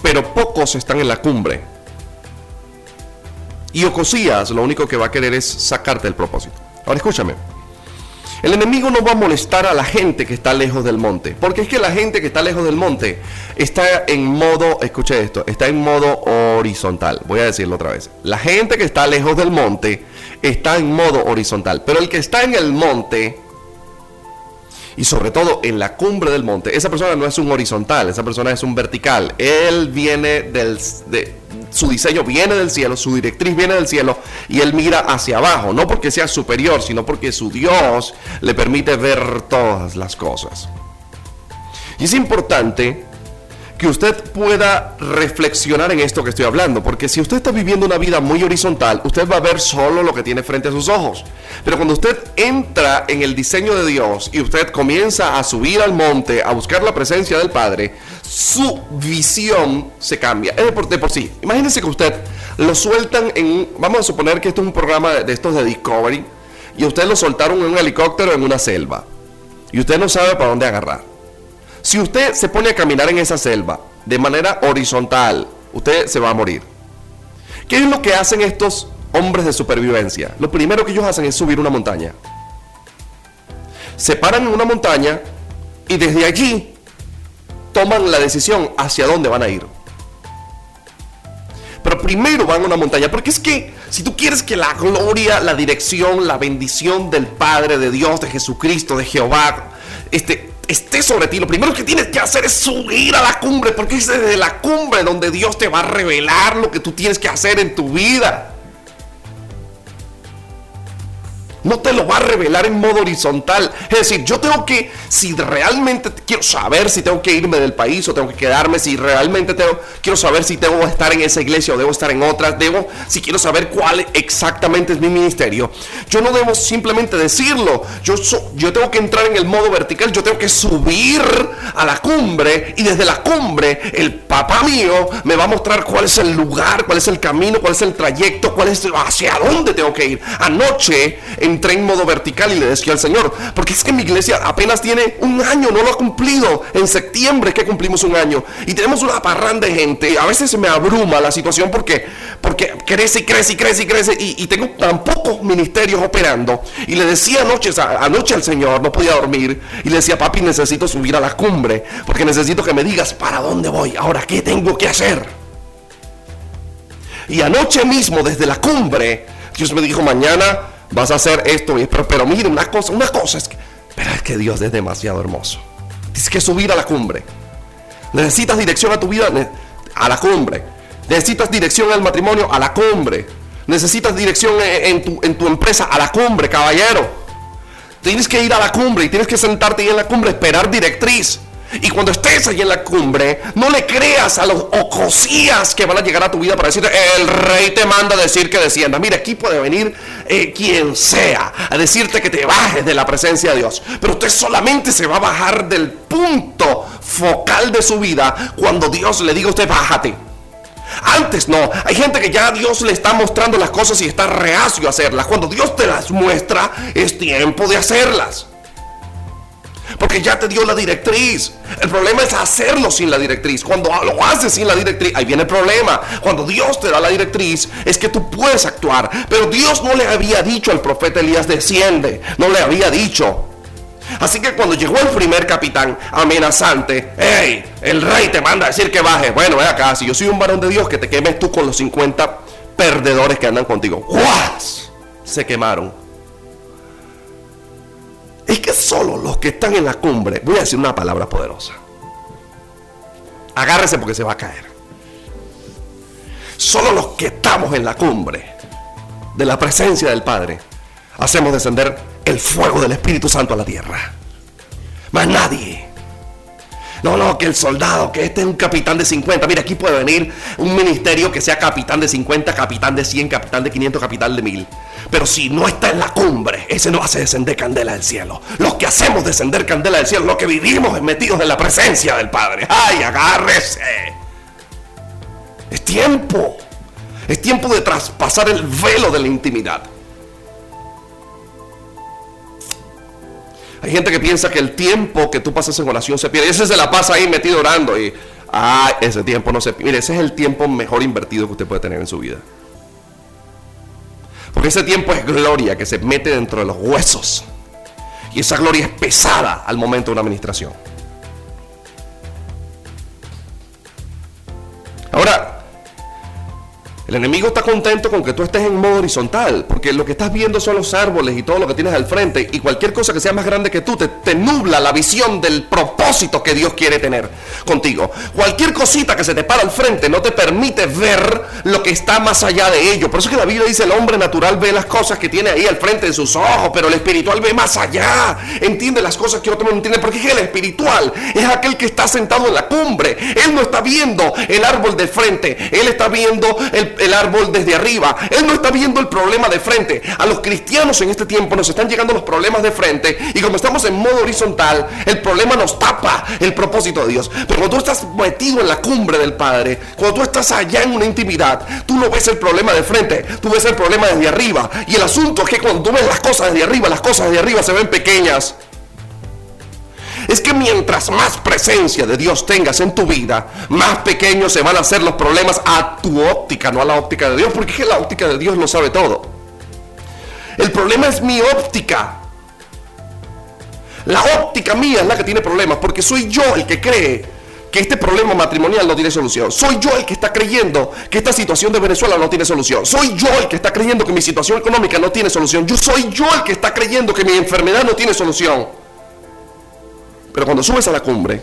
pero pocos están en la cumbre. Y Ocosías lo único que va a querer es sacarte el propósito. Ahora escúchame. El enemigo no va a molestar a la gente que está lejos del monte, porque es que la gente que está lejos del monte está en modo, escuche esto, está en modo horizontal. Voy a decirlo otra vez. La gente que está lejos del monte está en modo horizontal, pero el que está en el monte y sobre todo en la cumbre del monte, esa persona no es un horizontal, esa persona es un vertical. Él viene del de, su diseño viene del cielo, su directriz viene del cielo y él mira hacia abajo, no porque sea superior, sino porque su Dios le permite ver todas las cosas. Y es importante que usted pueda reflexionar en esto que estoy hablando, porque si usted está viviendo una vida muy horizontal, usted va a ver solo lo que tiene frente a sus ojos. Pero cuando usted entra en el diseño de Dios y usted comienza a subir al monte, a buscar la presencia del Padre, su visión se cambia. Es de por, de por sí. Imagínense que usted lo sueltan en, vamos a suponer que esto es un programa de estos de Discovery, y usted lo soltaron en un helicóptero en una selva, y usted no sabe para dónde agarrar. Si usted se pone a caminar en esa selva de manera horizontal, usted se va a morir. ¿Qué es lo que hacen estos hombres de supervivencia? Lo primero que ellos hacen es subir una montaña. Se paran en una montaña y desde allí toman la decisión hacia dónde van a ir. Pero primero van a una montaña, porque es que si tú quieres que la gloria, la dirección, la bendición del Padre, de Dios, de Jesucristo, de Jehová, este, esté sobre ti, lo primero que tienes que hacer es subir a la cumbre, porque es desde la cumbre donde Dios te va a revelar lo que tú tienes que hacer en tu vida. No te lo va a revelar en modo horizontal. Es decir, yo tengo que, si realmente quiero saber si tengo que irme del país o tengo que quedarme, si realmente quiero saber si tengo que estar en esa iglesia o debo estar en otra, debo, si quiero saber cuál exactamente es mi ministerio, yo no debo simplemente decirlo. Yo, yo tengo que entrar en el modo vertical, yo tengo que subir a la cumbre y desde la cumbre el papá mío me va a mostrar cuál es el lugar, cuál es el camino, cuál es el trayecto, cuál es hacia dónde tengo que ir. Anoche en entré en modo vertical y le decía al Señor, porque es que mi iglesia apenas tiene un año, no lo ha cumplido. En septiembre que cumplimos un año y tenemos una parranda de gente. A veces se me abruma la situación porque, porque crece y crece y crece y crece y, tengo tan pocos ministerios operando. Y le decía anoche, anoche al Señor, no podía dormir, y le decía, papi, necesito subir a la cumbre porque necesito que me digas para dónde voy, ahora qué tengo que hacer. Y anoche mismo, desde la cumbre, Dios me dijo, mañana vas a hacer esto, pero, pero mire, una cosa, una cosa es que, pero es que Dios es demasiado hermoso. Tienes que subir a la cumbre. Necesitas dirección a tu vida, a la cumbre. Necesitas dirección al matrimonio, a la cumbre. Necesitas dirección en tu, en tu empresa, a la cumbre, caballero. Tienes que ir a la cumbre y tienes que sentarte ahí en la cumbre, esperar directriz. Y cuando estés ahí en la cumbre, no le creas a los ocosías que van a llegar a tu vida para decirte, el rey te manda decir que descienda. Mira, aquí puede venir eh, quien sea a decirte que te bajes de la presencia de Dios. Pero usted solamente se va a bajar del punto focal de su vida cuando Dios le diga a usted, bájate. Antes no, hay gente que ya Dios le está mostrando las cosas y está reacio a hacerlas. Cuando Dios te las muestra, es tiempo de hacerlas. Porque ya te dio la directriz. El problema es hacerlo sin la directriz. Cuando lo haces sin la directriz, ahí viene el problema. Cuando Dios te da la directriz, es que tú puedes actuar. Pero Dios no le había dicho al profeta Elías, desciende. No le había dicho. Así que cuando llegó el primer capitán amenazante, hey, el rey te manda a decir que baje. Bueno, ve acá, si yo soy un varón de Dios, que te quemes tú con los 50 perdedores que andan contigo. ¡Guas! Se quemaron es que solo los que están en la cumbre, voy a decir una palabra poderosa. Agárrese porque se va a caer. Solo los que estamos en la cumbre de la presencia del Padre hacemos descender el fuego del Espíritu Santo a la tierra. Más nadie. No, no, que el soldado, que este es un capitán de 50. Mira, aquí puede venir un ministerio que sea capitán de 50, capitán de 100, capitán de 500, capitán de 1000. Pero si no está en la cumbre, ese no hace descender candela del cielo. Los que hacemos descender candela del cielo, los que vivimos metidos en la presencia del Padre. ¡Ay, agárrese! Es tiempo. Es tiempo de traspasar el velo de la intimidad. Hay gente que piensa que el tiempo que tú pasas en oración se pierde. Ese se la pasa ahí metido orando y, ah, ese tiempo no se pierde. Mire, ese es el tiempo mejor invertido que usted puede tener en su vida. Porque ese tiempo es gloria que se mete dentro de los huesos. Y esa gloria es pesada al momento de una administración. El enemigo está contento con que tú estés en modo horizontal, porque lo que estás viendo son los árboles y todo lo que tienes al frente, y cualquier cosa que sea más grande que tú te, te, nubla la visión del propósito que Dios quiere tener contigo. Cualquier cosita que se te para al frente no te permite ver lo que está más allá de ello. Por eso que la Biblia dice, el hombre natural ve las cosas que tiene ahí al frente de sus ojos, pero el espiritual ve más allá. Entiende las cosas que otro no entiende, porque es el espiritual es aquel que está sentado en la cumbre. Él no está viendo el árbol del frente, él está viendo el el árbol desde arriba. Él no está viendo el problema de frente. A los cristianos en este tiempo nos están llegando los problemas de frente y como estamos en modo horizontal, el problema nos tapa el propósito de Dios. Pero cuando tú estás metido en la cumbre del Padre, cuando tú estás allá en una intimidad, tú no ves el problema de frente, tú ves el problema desde arriba. Y el asunto es que cuando tú ves las cosas desde arriba, las cosas desde arriba se ven pequeñas es que mientras más presencia de Dios tengas en tu vida, más pequeños se van a hacer los problemas a tu óptica, no a la óptica de Dios, porque es que la óptica de Dios lo sabe todo. El problema es mi óptica. La óptica mía es la que tiene problemas, porque soy yo el que cree que este problema matrimonial no tiene solución. Soy yo el que está creyendo que esta situación de Venezuela no tiene solución. Soy yo el que está creyendo que mi situación económica no tiene solución. Yo soy yo el que está creyendo que mi enfermedad no tiene solución. Pero cuando subes a la cumbre,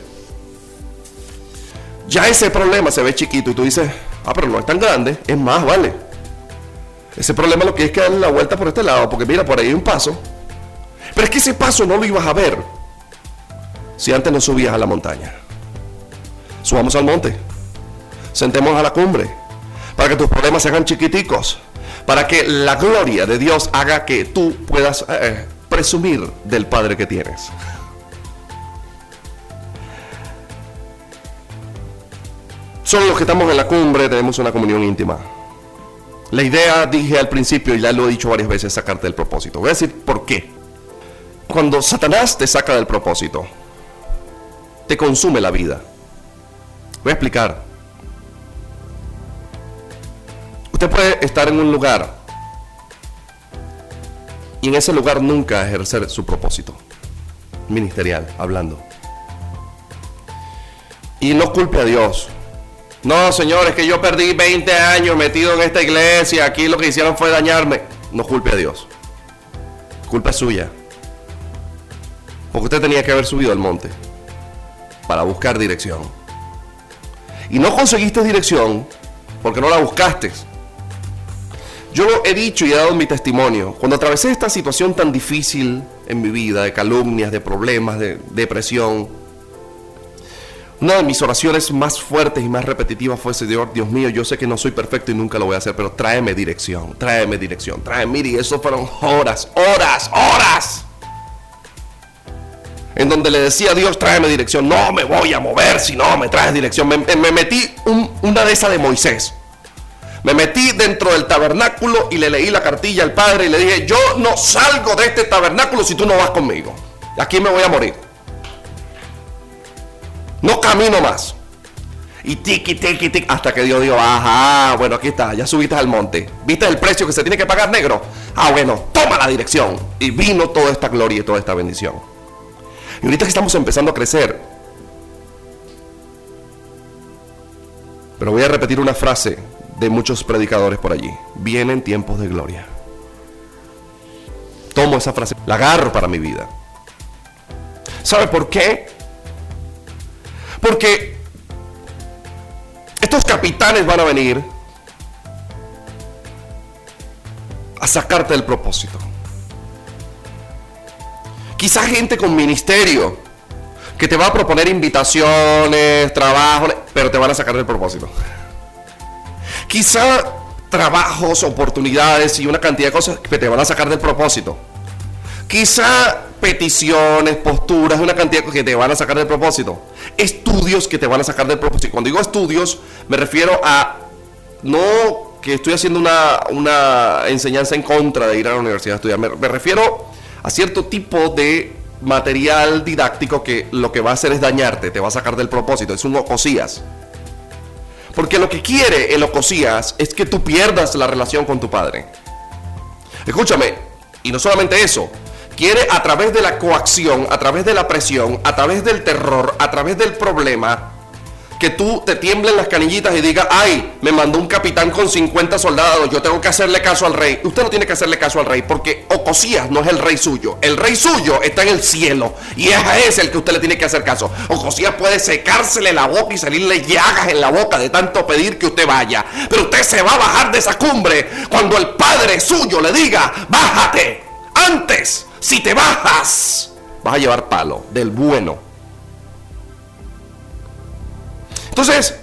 ya ese problema se ve chiquito y tú dices, ah, pero no es tan grande, es más, vale. Ese problema lo que es que darle la vuelta por este lado, porque mira, por ahí hay un paso. Pero es que ese paso no lo ibas a ver si antes no subías a la montaña. Subamos al monte, sentemos a la cumbre, para que tus problemas se hagan chiquiticos, para que la gloria de Dios haga que tú puedas eh, presumir del Padre que tienes. Solo los que estamos en la cumbre tenemos una comunión íntima. La idea, dije al principio, y ya lo he dicho varias veces, es sacarte del propósito. Voy a decir por qué. Cuando Satanás te saca del propósito, te consume la vida. Voy a explicar. Usted puede estar en un lugar y en ese lugar nunca ejercer su propósito ministerial, hablando. Y no culpe a Dios, no, señores, que yo perdí 20 años metido en esta iglesia. Aquí lo que hicieron fue dañarme. No culpe a Dios. Culpa suya. Porque usted tenía que haber subido al monte para buscar dirección. Y no conseguiste dirección porque no la buscaste. Yo he dicho y he dado mi testimonio. Cuando atravesé esta situación tan difícil en mi vida, de calumnias, de problemas, de depresión, una de mis oraciones más fuertes y más repetitivas fue, Señor, Dios mío, yo sé que no soy perfecto y nunca lo voy a hacer, pero tráeme dirección, tráeme dirección, tráeme, y eso fueron horas, horas, horas. En donde le decía a Dios, tráeme dirección, no me voy a mover si no me traes dirección. Me, metí una de esas de Moisés. Me metí dentro del tabernáculo y le leí la cartilla al Padre y le dije, yo no salgo de este tabernáculo si tú no vas conmigo. Aquí me voy a morir. No camino más. Y tiki, tiki, tiki, hasta que Dios dijo, ajá, bueno, aquí está, ya subiste al monte. ¿Viste el precio que se tiene que pagar negro? Ah, bueno, toma la dirección. Y vino toda esta gloria y toda esta bendición. Y ahorita que estamos empezando a crecer, pero voy a repetir una frase de muchos predicadores por allí. Vienen tiempos de gloria. Tomo esa frase, la agarro para mi vida. ¿Sabe por qué? Porque estos capitanes van a venir a sacarte del propósito. Quizá gente con ministerio que te va a proponer invitaciones, trabajo, pero te van a sacar del propósito. Quizá trabajos, oportunidades y una cantidad de cosas que te van a sacar del propósito. Quizá peticiones, posturas, una cantidad que te van a sacar del propósito. Estudios que te van a sacar del propósito. Cuando digo estudios, me refiero a no que estoy haciendo una, una enseñanza en contra de ir a la universidad a estudiar. Me, me refiero a cierto tipo de material didáctico que lo que va a hacer es dañarte, te va a sacar del propósito, es un ocosías. Porque lo que quiere el ocosías es que tú pierdas la relación con tu padre. Escúchame, y no solamente eso, quiere a través de la coacción, a través de la presión, a través del terror, a través del problema, que tú te tiemblen las canillitas y digas, ay, me mandó un capitán con 50 soldados, yo tengo que hacerle caso al rey. Usted no tiene que hacerle caso al rey porque Ocosías no es el rey suyo. El rey suyo está en el cielo y es a ese el que usted le tiene que hacer caso. Ocosías puede secársele la boca y salirle llagas en la boca de tanto pedir que usted vaya. Pero usted se va a bajar de esa cumbre cuando el padre suyo le diga, bájate. Antes, si te bajas, vas a llevar palo del bueno. Entonces,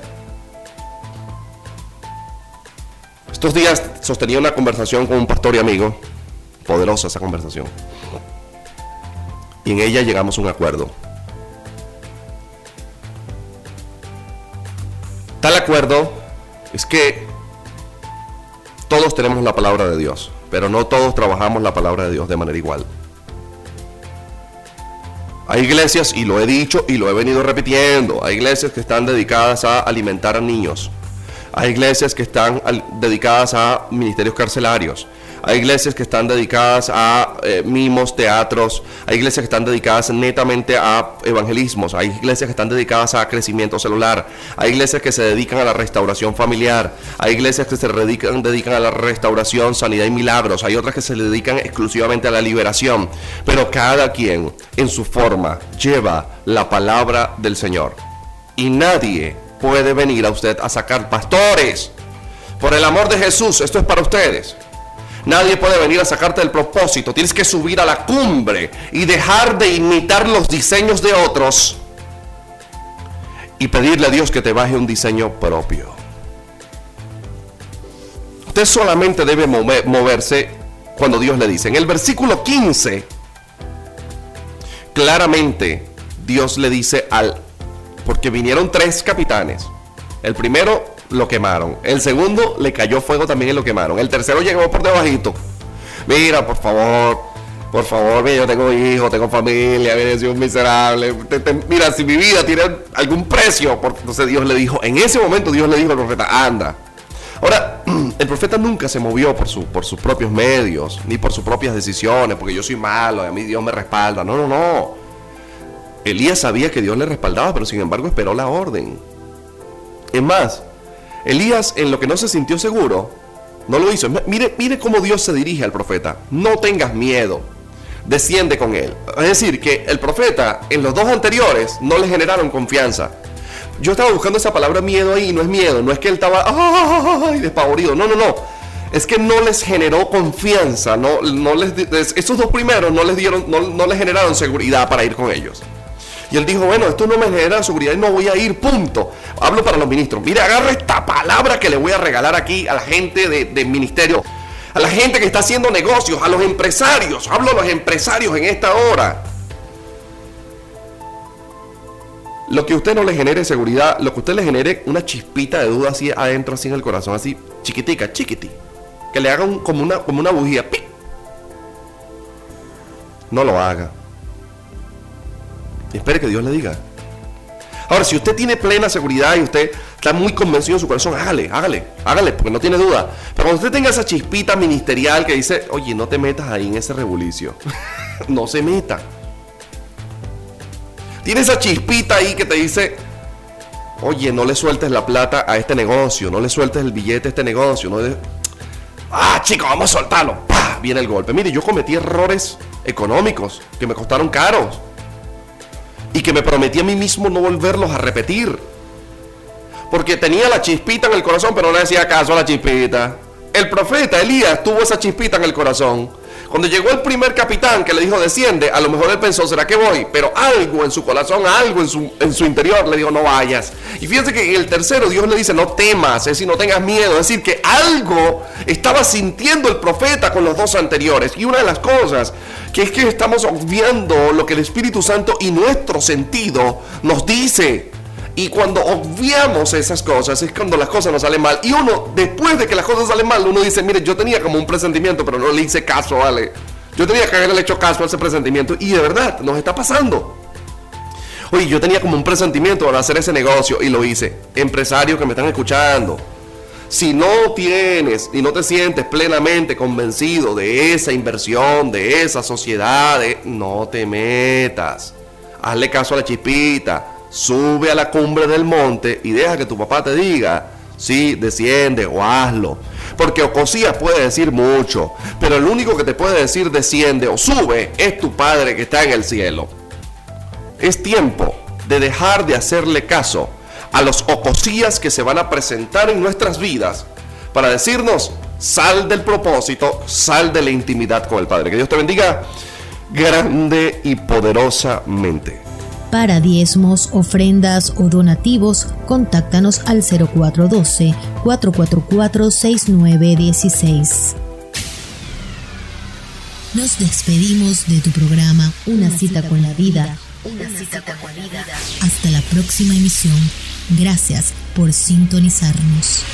estos días sostenía una conversación con un pastor y amigo, poderosa esa conversación, y en ella llegamos a un acuerdo. Tal acuerdo es que todos tenemos la palabra de Dios, pero no todos trabajamos la palabra de Dios de manera igual. Hay iglesias, y lo he dicho y lo he venido repitiendo, hay iglesias que están dedicadas a alimentar a niños. Hay iglesias que están dedicadas a ministerios carcelarios. Hay iglesias que están dedicadas a eh, mimos, teatros. Hay iglesias que están dedicadas netamente a evangelismos. Hay iglesias que están dedicadas a crecimiento celular. Hay iglesias que se dedican a la restauración familiar. Hay iglesias que se dedican, dedican a la restauración, sanidad y milagros. Hay otras que se dedican exclusivamente a la liberación. Pero cada quien en su forma lleva la palabra del Señor. Y nadie puede venir a usted a sacar pastores. Por el amor de Jesús, esto es para ustedes. Nadie puede venir a sacarte del propósito. Tienes que subir a la cumbre y dejar de imitar los diseños de otros y pedirle a Dios que te baje un diseño propio. Usted solamente debe moverse cuando Dios le dice. En el versículo 15, claramente Dios le dice al... Porque vinieron tres capitanes. El primero lo quemaron. El segundo le cayó fuego también y lo quemaron. El tercero llegó por debajito. Mira, por favor, por favor, mira, yo tengo hijos, tengo familia, mira, soy un miserable. mira, si mi vida tiene algún precio, entonces Dios le dijo, en ese momento Dios le dijo al profeta, anda. Ahora, el profeta nunca se movió por, su, por sus propios medios, ni por sus propias decisiones, porque yo soy malo y a mí Dios me respalda. No, no, no. Elías sabía que Dios le respaldaba, pero sin embargo esperó la orden. Es más, Elías, en lo que no se sintió seguro, no lo hizo. Mire, mire cómo Dios se dirige al profeta. No tengas miedo. Desciende con él. Es decir, que el profeta en los dos anteriores no le generaron confianza. Yo estaba buscando esa palabra miedo ahí y no es miedo. No es que él estaba ¡ay! despavorido. No, no, no. Es que no les generó confianza. No, no les, esos dos primeros no les dieron, no, les generaron seguridad para ir con ellos. Y él dijo, bueno, esto no me genera seguridad y no voy a ir, punto. Hablo para los ministros. Mire, agarra esta palabra que le voy a regalar aquí a la gente del de ministerio, a la gente que está haciendo negocios, a los empresarios. Hablo a los empresarios en esta hora. Lo que usted no le genere seguridad, lo que usted le genere una chispita de duda así adentro, así en el corazón, así chiquitica, chiquiti. Que le haga como, una, como una bujía. No lo haga. Espere que Dios le diga. Ahora, si usted tiene plena seguridad y usted está muy convencido en su corazón, hágale, hágale, hágale, porque no tiene duda. Pero cuando usted tenga esa chispita ministerial que dice, oye, no te metas ahí en ese rebulicio, no se meta. Tiene esa chispita ahí que te dice, oye, no le sueltes la plata a este negocio, no le sueltes el billete a este negocio. No Ah, chicos, vamos a soltarlo. Viene el golpe. Mire, yo cometí errores económicos que me costaron caros y que me prometí a mí mismo no volverlos a repetir. Porque tenía la chispita en el corazón, pero no le hacía caso a la chispita. El profeta Elías tuvo esa chispita en el corazón. Cuando llegó el primer capitán que le dijo desciende, a lo mejor él pensó, ¿será que voy? Pero algo en su corazón, algo en su, en su interior le dijo, no vayas. Y fíjense que en el tercero Dios le dice, no temas, es decir, no tengas miedo. Es decir, que algo estaba sintiendo el profeta con los dos anteriores. Y una de las cosas que es que estamos obviando lo que el Espíritu Santo y nuestro sentido nos dice. Y cuando obviamos esas cosas es cuando las cosas nos salen mal. Y uno, después de que las cosas salen mal, uno dice, mire, yo tenía como un presentimiento, pero no le hice caso, ¿vale? Yo tenía que haberle hecho caso a ese presentimiento y de verdad nos está pasando. Oye, yo tenía como un presentimiento para hacer ese negocio y lo hice. Empresarios que me están escuchando, si no tienes y no te sientes plenamente convencido de esa inversión, de esa sociedad, no te metas. Hazle caso a la chispita, sube a la cumbre del monte y deja que tu papá te diga, sí, desciende o hazlo. Porque Ocosías puede decir mucho, pero el único que te puede decir desciende o sube es tu Padre que está en el cielo. Es tiempo de dejar de hacerle caso a los Ocosías que se van a presentar en nuestras vidas para decirnos, sal del propósito, sal de la intimidad con el Padre. Que Dios te bendiga grande y poderosamente. Para diezmos, ofrendas o donativos, contáctanos al 0412-444-6916. Nos despedimos de tu programa Una, cita, con la vida. Una cita con la vida. Hasta la próxima emisión. Gracias por sintonizarnos.